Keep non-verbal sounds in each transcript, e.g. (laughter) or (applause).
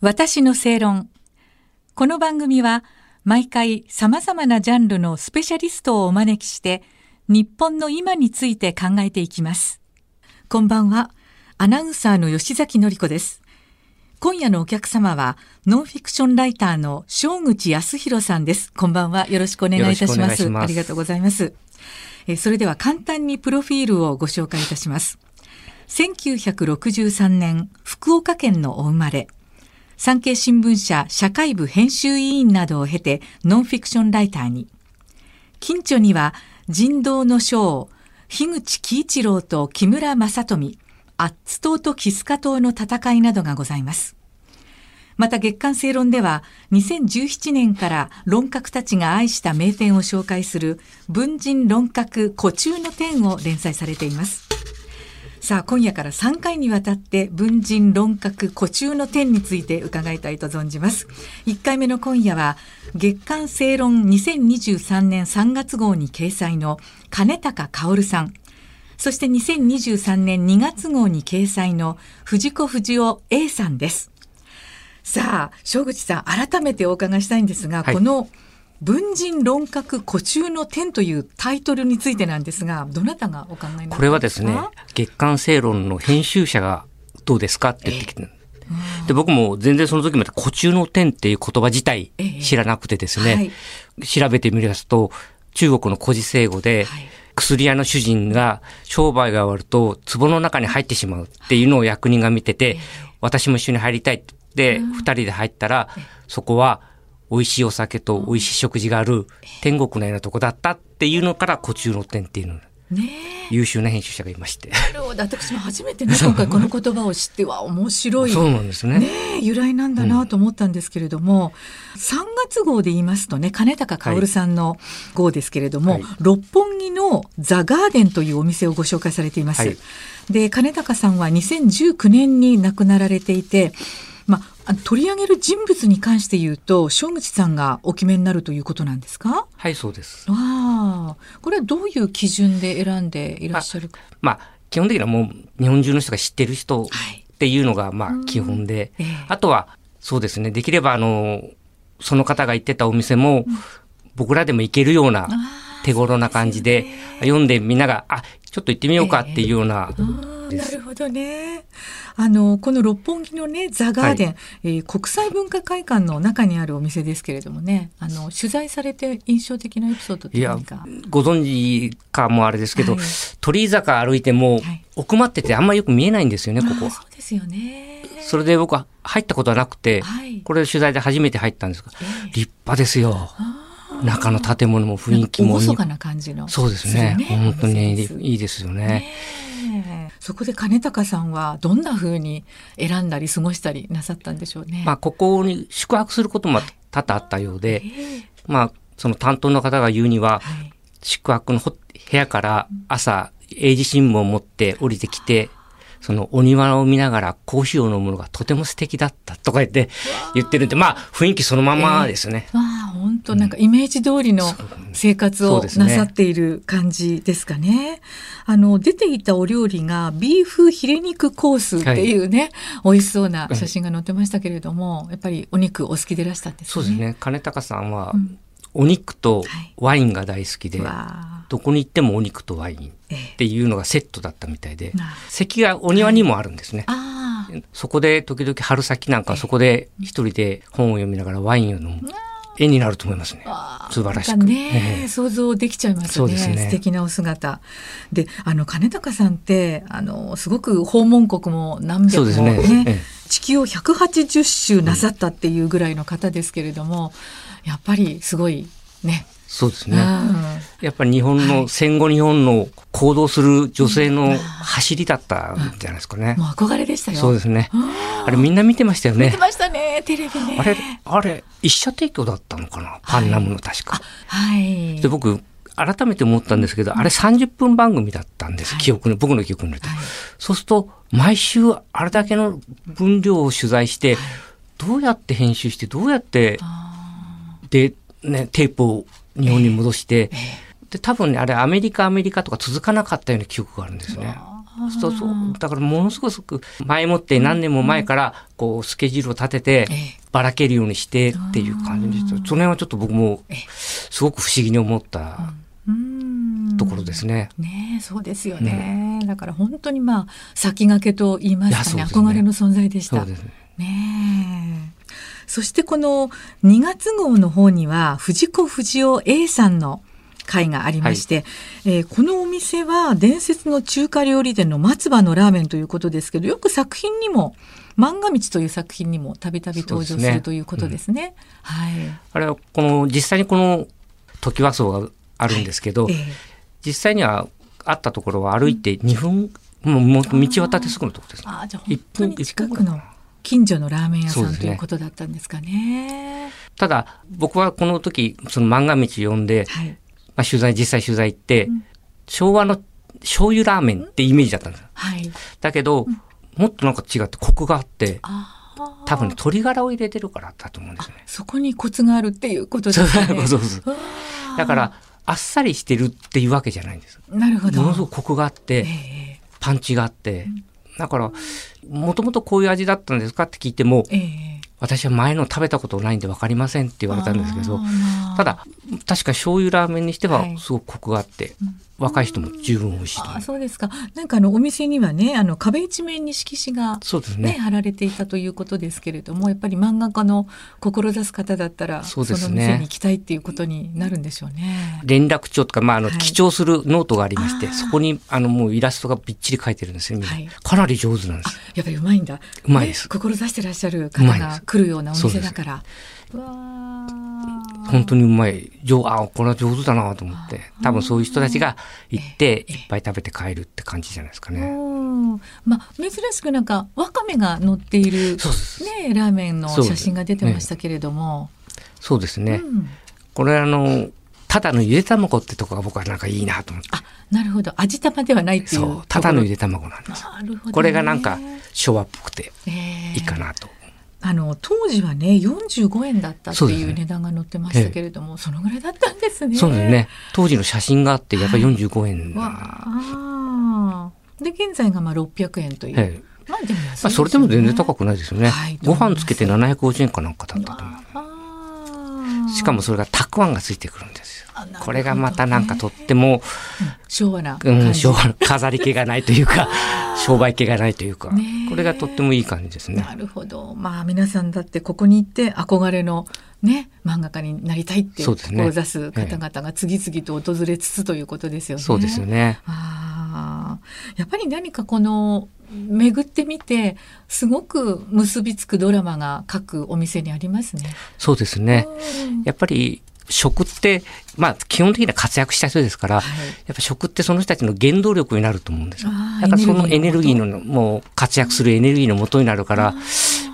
私の正論。この番組は毎回様々なジャンルのスペシャリストをお招きして日本の今について考えていきます。こんばんは。アナウンサーの吉崎のり子です。今夜のお客様はノンフィクションライターの正口康弘さんです。こんばんは。よろしくお願いいたします。ますありがとうございます。えーそれでは簡単にプロフィールをご紹介いたします。1963年、福岡県のお生まれ。産経新聞社社会部編集委員などを経てノンフィクションライターに。近所には人道の将、樋口喜一郎と木村正富、アッツ島とキスカ島の戦いなどがございます。また月刊正論では2017年から論客たちが愛した名店を紹介する文人論客古中の典を連載されています。さあ今夜から3回にわたって文人論客古中の典について伺いたいと存じます。1回目の今夜は月刊正論2023年3月号に掲載の金高薫さん。そして2023年2月号に掲載の藤子不二雄 A さんです。さあ、正口さん、改めてお伺いしたいんですが、はいこの文人論客古中の典というタイトルについてなんですが、どなたがお考えになったんですか？これはですね、月刊正論の編集者がどうですかって言ってきて、で、僕も全然その時まで古中の天っていう言葉自体ええ。知らなくてですね、はい。調べてみますと、中国の古事成語で、はい。薬屋の主人が商売が終わると壺の中に入ってしまうっていうのを役人が見てて、私も一緒に入りたいって、二人で入ったら、そこは美味しいお酒と美味しい食事がある天国のようなとこだったっていうのから古中の天っていうの。ね優秀な編集者がいまして。え、なるほど。私も初めてね、今回この言葉を知っては面白い。そうなんですね。ねえ由来なんだなと思ったんですけれども、3月号で言いますとね金高薫さんの号ですけれども、はい。六本木のザ・ガーデンというお店をご紹介されています。はい。で金高さんは2019年に亡くなられていて、まあ、取り上げる人物に関して言うと正口さんがお決めになるということなんですか？はい、そうです。わあ。これはどういう基準で選んでいらっしゃるか？まあ、基本的にはもう日本中の人が知ってる人はい。っていうのが、まあ、基本で、ええ。あとは、そうですね、できれば、あの、その方が行ってたお店も、僕らでも行けるような手頃な感じで、読んでみんなが、あ、ちょっと行ってみようかっていうような、あーなるほどね。あの、この六本木のね、ザ・ガーデン、えー国際文化会館の中にあるお店ですけれどもね、あの、取材されて印象的なエピソードっていや何か。、ご存知かもあれですけど、はい鳥居坂歩いてもはい、奥まっててあんまよく見えないんですよね、ここそうですよね。それで僕は入ったことはなくて、はいこれ取材で初めて入ったんですが、ええ立派ですよ。中の建物も雰囲気も厳かな感じの。そうですね。する本当にいいお店ですいいですよね。ねえそこで金高さんはどんな風に選んだり過ごしたりなさったんでしょうね。まあ、ここに宿泊することも多々あったようで、ええまあ、その担当の方が言うには、はい宿泊のほ部屋から朝、英字新聞を持って降りてきて、そのお庭を見ながらコーヒーを飲むのがとても素敵だったとか言って、言ってるんで、まあ、雰囲気そのままですね。まあ本当なんかイメージ通りの生活をなさっている感じですかね。あの出ていたお料理がビーフヒレ肉コースっていうね、美味しそうな写真が載ってましたけれども、やっぱりお肉お好きでいらしたんですね。そうですね。金高さんはうん、お肉とはい。ワインが大好きで、わあどこに行ってもお肉とワインえっていうのがセットだったみたいでな、席がお庭にもあるんですね。ああそこで時々春先なんかそこで一人で本を読みながらワインを飲む。絵になると思いますね。素晴らしく。ね、ええ。想像できちゃいますね。すね。素敵なお姿。であの金高さんってあのすごく訪問国も何百もそうですね。ええ。地球を180周なさったっていうぐらいの方ですけれども、やっぱりすごいね。そうですね。うんやっぱり日本の、戦後日本の行動する女性の走りだったんじゃないですかね。もう憧れでしたよ。そうですね。ああれみんな見てましたよね見て。ましたね、テレビね。あれ、あれ、一社提供だったのかな？パンナムの確か。はい。で、僕、改めて思ったんですけど、あれ30分番組だったんです。はい記憶の、僕の記憶によると。はいそうすると、毎週あれだけの分量を取材して、どうやって編集して、どうやって、で、ね、テープを日本に戻して、で、多分ね、あれアメリカ、アメリカとか続かなかったような記憶があるんですね。そうそう。だからものすごく前もって何年も前からこうスケジュールを立ててばらけるようにしてっていう感じで、その辺はちょっと僕もすごく不思議に思ったところですね。ねそうですよね、ね、だから本当にまあ先駆けと言いますかね、ね、憧れの存在でした。そうですね。ねそしてこの2月号の方には藤子不二雄 A さんの会がありまして、はい、えー、このお店は伝説の中華料理店の松葉のラーメンということですけどよく作品にも漫画道という作品にもたびたび登場するということですね。すねうん、はい。あれはこの実際にこの時和荘があるんですけど、はいえー、実際にはあったところは歩いて2分、うん、もう道渡ってすぐのところです、ね。ああじゃあ本当に近くの。近所のラーメン屋さん、ね、ということだったんですかね。ただ僕はこの時その漫画道読んで、はい、まあ、取材、実際取材行って、うん、昭和の醤油ラーメンってイメージだったんです。はい。だけど、うん、もっとなんか違ってコクがあって、多分、ね、鶏ガラを入れてるからだと思うんですね。そこにコツがあるっていうことですね。そうそうそう。だから、あっさりしてるっていうわけじゃないんです。なるほど。ものすごくコクがあって、えー、パンチがあって、うん、だから、もともとこういう味だったんですか？って聞いても、えー私は前の食べたことないんで分かりませんって言われたんですけど、ただ、確か醤油ラーメンにしてはすごくコクがあって、はい若い人も十分美味しいとあそうですか。なんかあのお店にはね、あの壁一面に色紙が、ね、そうですね貼られていたということですけれども、やっぱり漫画家の志す方だったら、そうですね、その店に行きたいっていうことになるんでしょうね。連絡帳とか、まああの、はい、記帳するノートがありまして、そこにあのもうイラストがびっちり書いてるんですよ。はい、かなり上手なんです。やっぱりうまいんだ。うまいです。志してらっしゃる方が来るようなお店だから。本当にうまい。上、あ、これは上手だなと思って。多分そういう人たちが行って、いっぱい食べて帰るって感じじゃないですかね。まあ、珍しくなんか、わかめが乗っている、ね、ラーメンの写真が出てましたけれども。そうですね。うん、これあの、ただのゆで卵ってとこが僕はなんかいいなと思って。あ、なるほど。味玉ではないっていう。そう。ただのゆで卵なんです。ね、これがなんか昭和っぽくていいかなと。あの当時はね45円だったっていう値段が載ってましたけれどもそ,、のぐらいだったんですね。そうですね当時の写真があってやっぱり45円、はい、で現在がまあ600円という。ええまあでも、ね、まあそれでも全然高くないですよね。はい、ご飯つけて750円かなんかだったと思う。しかもそれがたくあんがついてくるんですよ。これがまたなんかとっても、昭和な、うん、昭和飾り気がないというか (laughs) 商売気がないというか、これがとってもいい感じですね。なるほど。まあ皆さんだってここに行って憧れのね、漫画家になりたいって志す方々が次々と訪れつつということですよね。そうですよね。あやっぱり何かこの巡ってみてすごく結びつくドラマが各お店にありますね。そうですね。やっぱり食って、まあ、基本的には活躍した人ですから、はい、やっぱ食ってその人たちの原動力になると思うんですよ。だからそのエネルギーの、もう活躍するエネルギーの元になるから、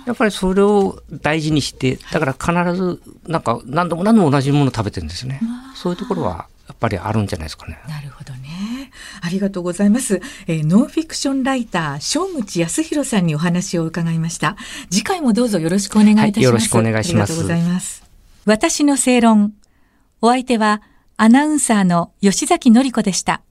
やっぱりそれを大事にして、だから必ず、なんか何度も何度も同じものを食べてるんですね。そういうところは、やっぱりあるんじゃないですかね。なるほどね。ありがとうございます。えー、ノンフィクションライター、正口康弘さんにお話を伺いました。次回もどうぞよろしくお願いいたします。はい、よろしくお願いします。ありがとうございます。私の正論。お相手はアナウンサーの吉崎のり子でした。